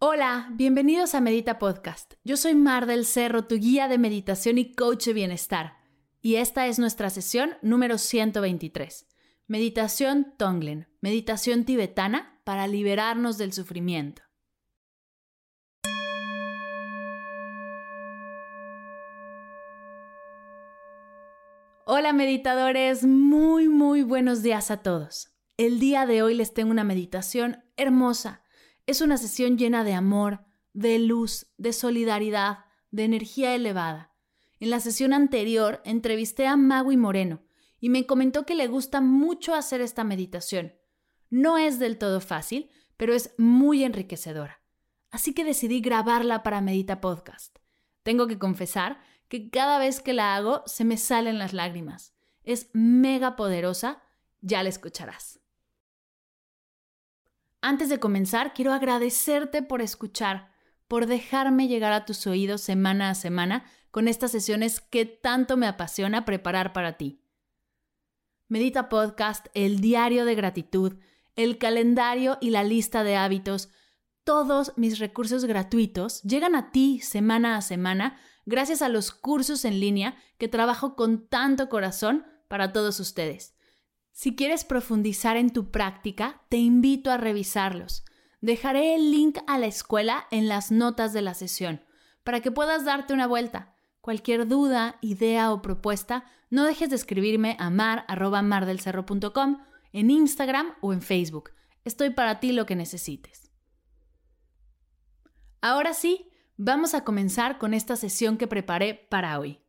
Hola, bienvenidos a Medita Podcast. Yo soy Mar del Cerro, tu guía de meditación y coach de bienestar. Y esta es nuestra sesión número 123. Meditación Tonglen, meditación tibetana para liberarnos del sufrimiento. Hola meditadores, muy muy buenos días a todos. El día de hoy les tengo una meditación hermosa. Es una sesión llena de amor, de luz, de solidaridad, de energía elevada. En la sesión anterior entrevisté a Magui Moreno y me comentó que le gusta mucho hacer esta meditación. No es del todo fácil, pero es muy enriquecedora. Así que decidí grabarla para Medita Podcast. Tengo que confesar que cada vez que la hago se me salen las lágrimas. Es mega poderosa, ya la escucharás. Antes de comenzar, quiero agradecerte por escuchar, por dejarme llegar a tus oídos semana a semana con estas sesiones que tanto me apasiona preparar para ti. Medita Podcast, el diario de gratitud, el calendario y la lista de hábitos, todos mis recursos gratuitos llegan a ti semana a semana gracias a los cursos en línea que trabajo con tanto corazón para todos ustedes. Si quieres profundizar en tu práctica, te invito a revisarlos. Dejaré el link a la escuela en las notas de la sesión para que puedas darte una vuelta. Cualquier duda, idea o propuesta, no dejes de escribirme a mar.mardelcerro.com en Instagram o en Facebook. Estoy para ti lo que necesites. Ahora sí, Vamos a comenzar con esta sesión que preparé para hoy.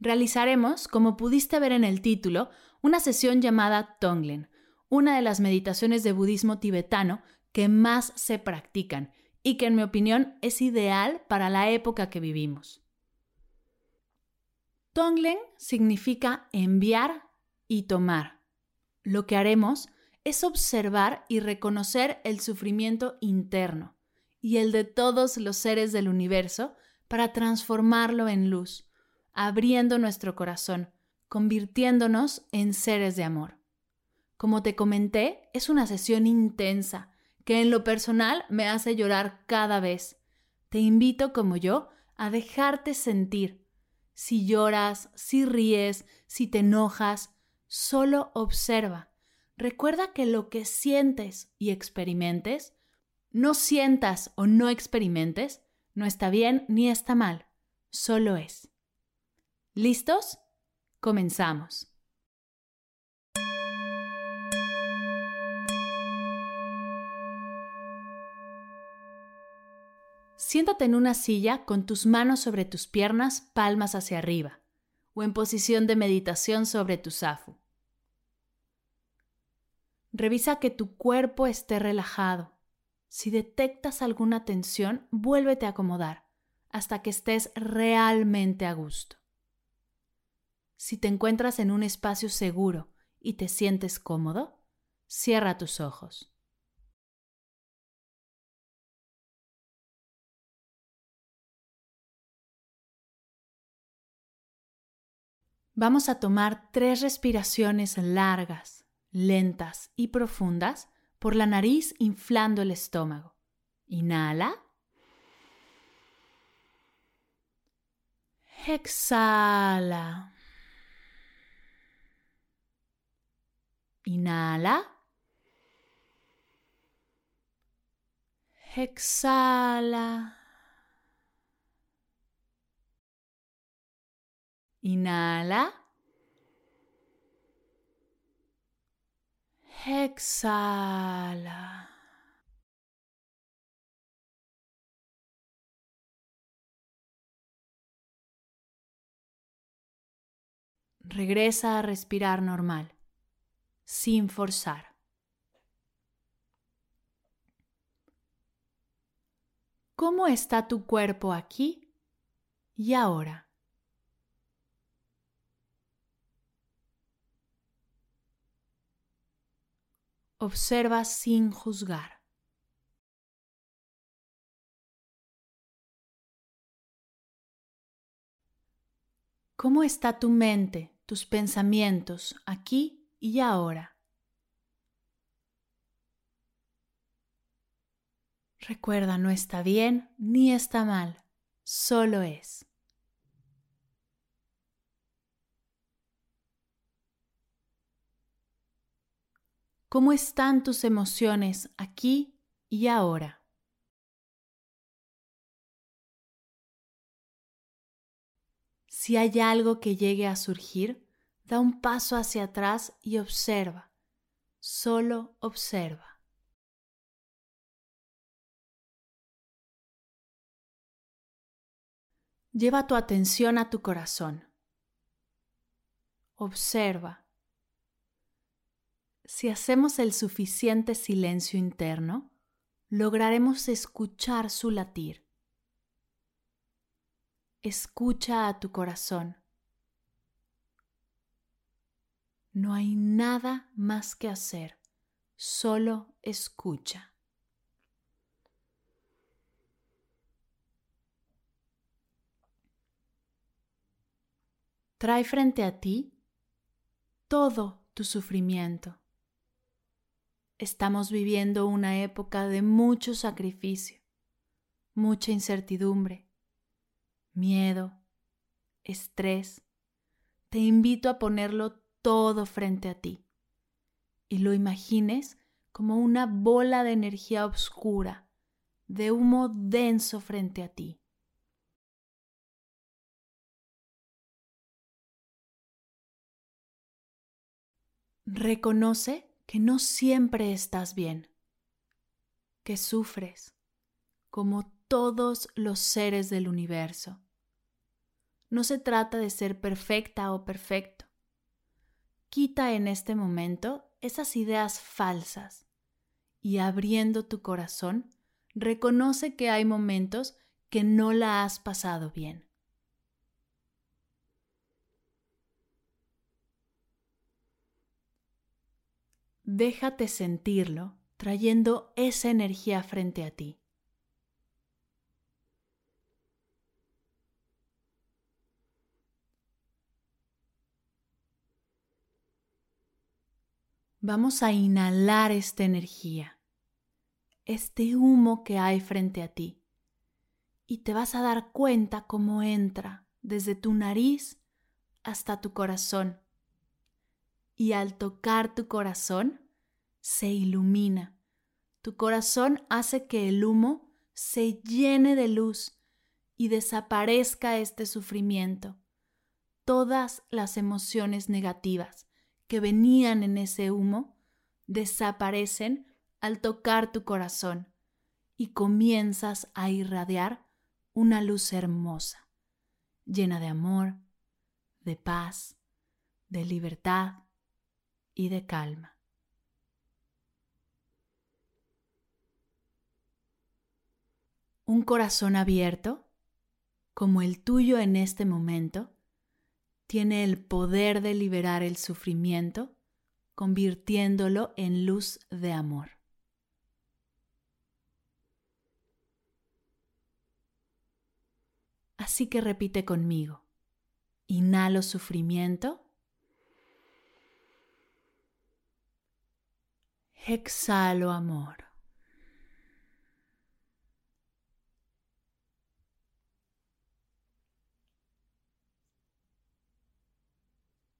Realizaremos, como pudiste ver en el título, una sesión llamada Tonglen, una de las meditaciones de budismo tibetano que más se practican y que en mi opinión es ideal para la época que vivimos. Tonglen significa enviar y tomar. Lo que haremos es observar y reconocer el sufrimiento interno y el de todos los seres del universo para transformarlo en luz, abriendo nuestro corazón, convirtiéndonos en seres de amor. Como te comenté, es una sesión intensa que en lo personal me hace llorar cada vez. Te invito, como yo, a dejarte sentir. Si lloras, si ríes, si te enojas, solo observa. Recuerda que lo que sientes y experimentes no sientas o no experimentes, no está bien ni está mal, solo es. ¿Listos? Comenzamos. Siéntate en una silla con tus manos sobre tus piernas, palmas hacia arriba, o en posición de meditación sobre tu zafu. Revisa que tu cuerpo esté relajado si detectas alguna tensión, vuélvete a acomodar hasta que estés realmente a gusto. Si te encuentras en un espacio seguro y te sientes cómodo, cierra tus ojos. Vamos a tomar tres respiraciones largas, lentas y profundas por la nariz inflando el estómago. Inhala. Exhala. Inhala. Exhala. Inhala. Exhala. Regresa a respirar normal, sin forzar. ¿Cómo está tu cuerpo aquí y ahora? Observa sin juzgar. ¿Cómo está tu mente, tus pensamientos aquí y ahora? Recuerda, no está bien ni está mal, solo es. ¿Cómo están tus emociones aquí y ahora? Si hay algo que llegue a surgir, da un paso hacia atrás y observa. Solo observa. Lleva tu atención a tu corazón. Observa si hacemos el suficiente silencio interno, lograremos escuchar su latir. Escucha a tu corazón. No hay nada más que hacer, solo escucha. Trae frente a ti todo tu sufrimiento Estamos viviendo una época de mucho sacrificio, mucha incertidumbre, miedo, estrés. Te invito a ponerlo todo frente a ti y lo imagines como una bola de energía oscura, de humo denso frente a ti. Reconoce que no siempre estás bien, que sufres, como todos los seres del universo. No se trata de ser perfecta o perfecto. Quita en este momento esas ideas falsas y abriendo tu corazón, reconoce que hay momentos que no la has pasado bien. déjate sentirlo trayendo esa energía frente a ti. Vamos a inhalar esta energía, este humo que hay frente a ti, y te vas a dar cuenta cómo entra desde tu nariz hasta tu corazón y al tocar tu corazón se ilumina. Tu corazón hace que el humo se llene de luz y desaparezca este sufrimiento. Todas las emociones negativas que venían en ese humo desaparecen al tocar tu corazón y comienzas a irradiar una luz hermosa, llena de amor, de paz, de libertad, y de calma. Un corazón abierto, como el tuyo en este momento, tiene el poder de liberar el sufrimiento, convirtiéndolo en luz de amor. Así que repite conmigo. Inhalo sufrimiento. Exhalo amor.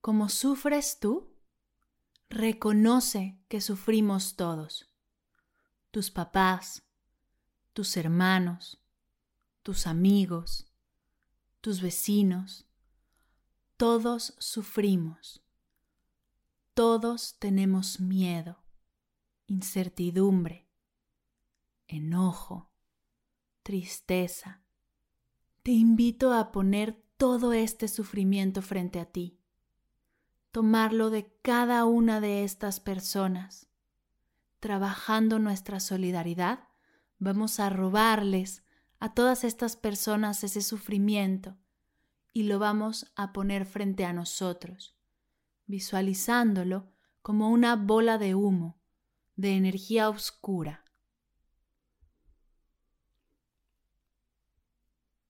Como sufres tú, reconoce que sufrimos todos. Tus papás, tus hermanos, tus amigos, tus vecinos, todos sufrimos. Todos tenemos miedo incertidumbre, enojo, tristeza. Te invito a poner todo este sufrimiento frente a ti, tomarlo de cada una de estas personas. Trabajando nuestra solidaridad, vamos a robarles a todas estas personas ese sufrimiento y lo vamos a poner frente a nosotros, visualizándolo como una bola de humo, de energía oscura.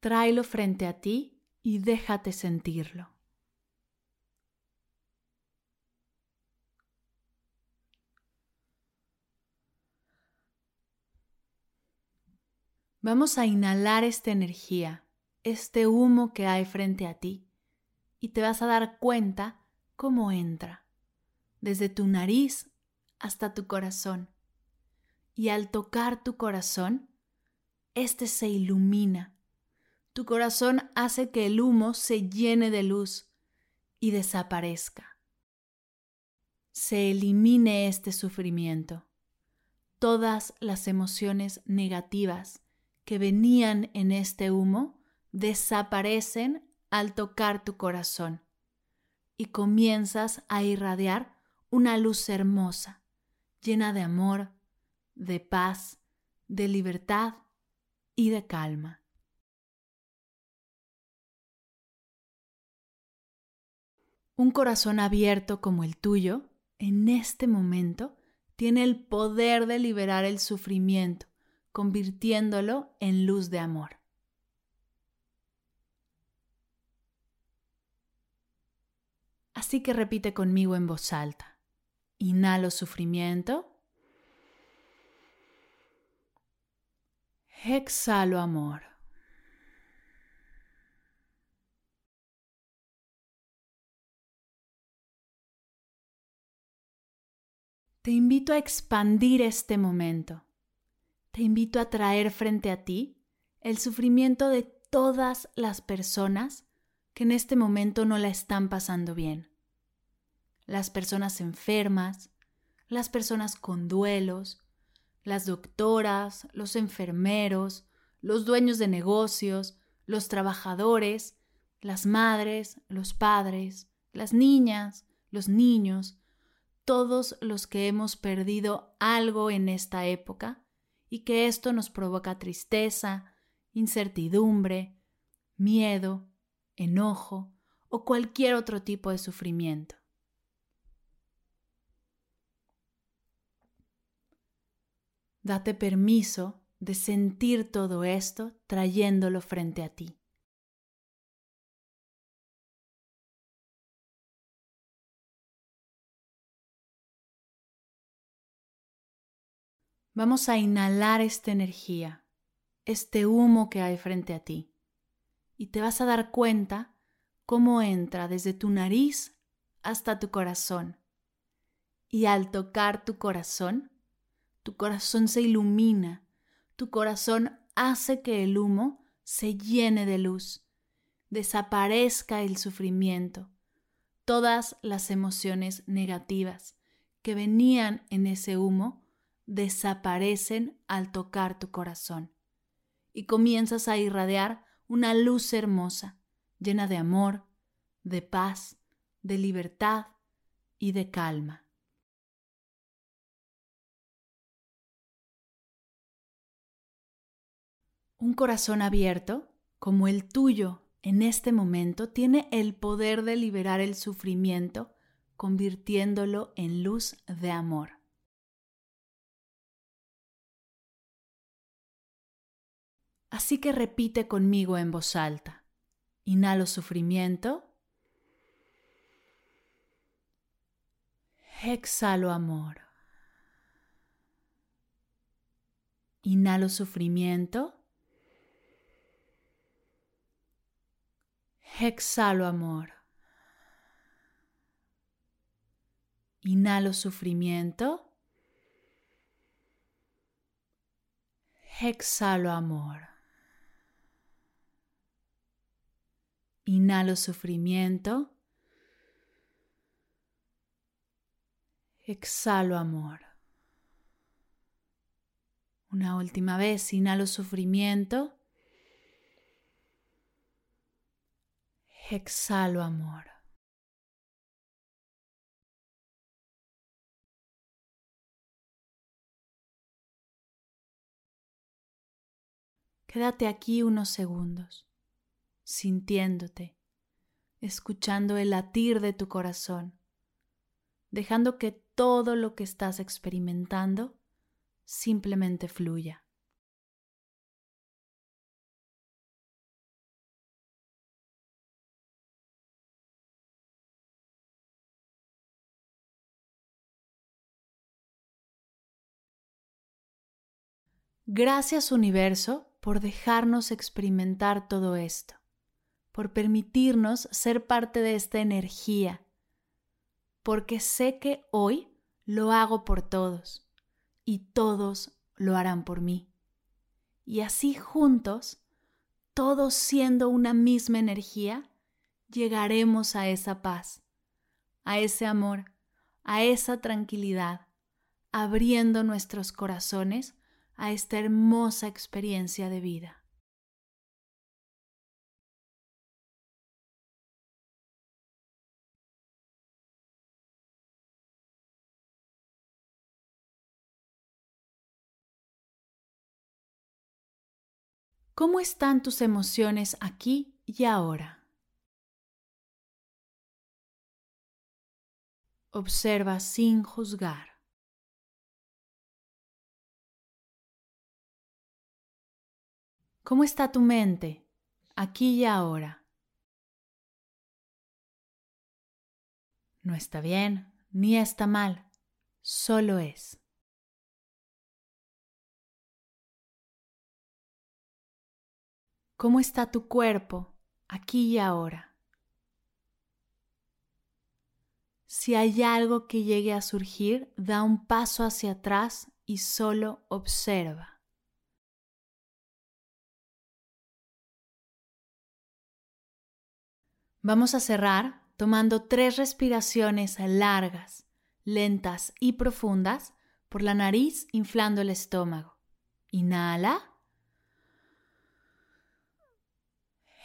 Tráelo frente a ti y déjate sentirlo. Vamos a inhalar esta energía, este humo que hay frente a ti, y te vas a dar cuenta cómo entra, desde tu nariz hasta tu corazón. Y al tocar tu corazón, este se ilumina. Tu corazón hace que el humo se llene de luz y desaparezca. Se elimine este sufrimiento, todas las emociones negativas que venían en este humo desaparecen al tocar tu corazón y comienzas a irradiar una luz hermosa, llena de amor, de paz, de libertad y de calma. Un corazón abierto como el tuyo, en este momento, tiene el poder de liberar el sufrimiento convirtiéndolo en luz de amor. Así que repite conmigo en voz alta. Inhalo sufrimiento. Exhalo amor. Te invito a expandir este momento te invito a traer frente a ti el sufrimiento de todas las personas que en este momento no la están pasando bien. Las personas enfermas, las personas con duelos, las doctoras, los enfermeros, los dueños de negocios, los trabajadores, las madres, los padres, las niñas, los niños, todos los que hemos perdido algo en esta época y que esto nos provoca tristeza, incertidumbre, miedo, enojo o cualquier otro tipo de sufrimiento. Date permiso de sentir todo esto trayéndolo frente a ti. Vamos a inhalar esta energía, este humo que hay frente a ti, y te vas a dar cuenta cómo entra desde tu nariz hasta tu corazón. Y al tocar tu corazón, tu corazón se ilumina, tu corazón hace que el humo se llene de luz, desaparezca el sufrimiento, todas las emociones negativas que venían en ese humo desaparecen al tocar tu corazón y comienzas a irradiar una luz hermosa, llena de amor, de paz, de libertad y de calma. Un corazón abierto, como el tuyo en este momento, tiene el poder de liberar el sufrimiento, convirtiéndolo en luz de amor. Así que repite conmigo en voz alta. Inhalo sufrimiento. Exhalo amor. Inhalo sufrimiento. Exhalo amor. Inhalo sufrimiento. Exhalo amor. Inhalo sufrimiento. Exhalo amor. Una última vez, inhalo sufrimiento. Exhalo amor. Quédate aquí unos segundos, sintiéndote, escuchando el latir de tu corazón, dejando que todo lo que estás experimentando simplemente fluya. Gracias universo por dejarnos experimentar todo esto, por permitirnos ser parte de esta energía, porque sé que hoy lo hago por todos y todos lo harán por mí. Y así juntos, todos siendo una misma energía, llegaremos a esa paz, a ese amor, a esa tranquilidad, abriendo nuestros corazones a esta hermosa experiencia de vida. ¿Cómo están tus emociones aquí y ahora? Observa sin juzgar. ¿Cómo está tu mente aquí y ahora? No está bien ni está mal, solo es. ¿Cómo está tu cuerpo aquí y ahora? Si hay algo que llegue a surgir, da un paso hacia atrás y solo observa. Vamos a cerrar tomando tres respiraciones largas, lentas y profundas por la nariz inflando el estómago. Inhala.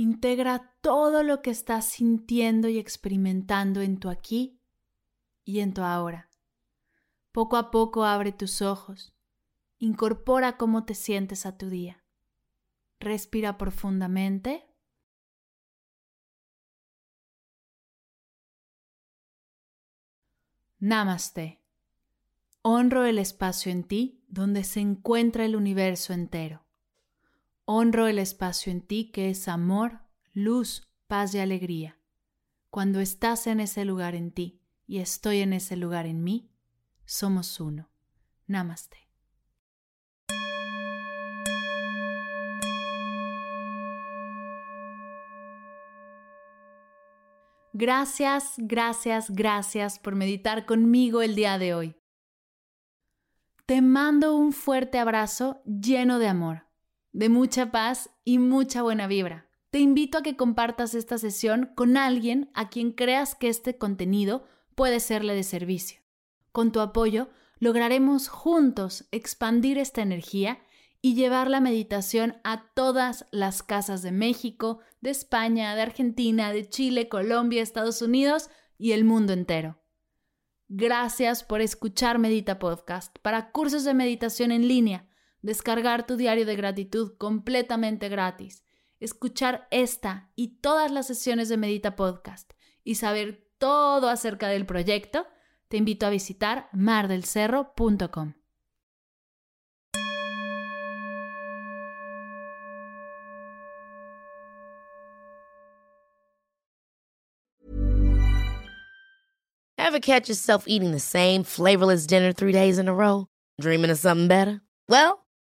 Integra todo lo que estás sintiendo y experimentando en tu aquí y en tu ahora. Poco a poco abre tus ojos. Incorpora cómo te sientes a tu día. Respira profundamente Namaste. Honro el espacio en ti donde se encuentra el universo entero. Honro el espacio en ti que es amor, luz, paz y alegría. Cuando estás en ese lugar en ti y estoy en ese lugar en mí, somos uno. Namaste. Gracias, gracias, gracias por meditar conmigo el día de hoy. Te mando un fuerte abrazo lleno de amor, de mucha paz y mucha buena vibra. Te invito a que compartas esta sesión con alguien a quien creas que este contenido puede serle de servicio. Con tu apoyo, lograremos juntos expandir esta energía y llevar la meditación a todas las casas de México, de España, de Argentina, de Chile, Colombia, Estados Unidos y el mundo entero. Gracias por escuchar Medita Podcast. Para cursos de meditación en línea, descargar tu diario de gratitud completamente gratis, escuchar esta y todas las sesiones de Medita Podcast y saber todo acerca del proyecto, te invito a visitar mardelcerro.com. Ever catch yourself eating the same flavorless dinner three days in a row? Dreaming of something better? Well,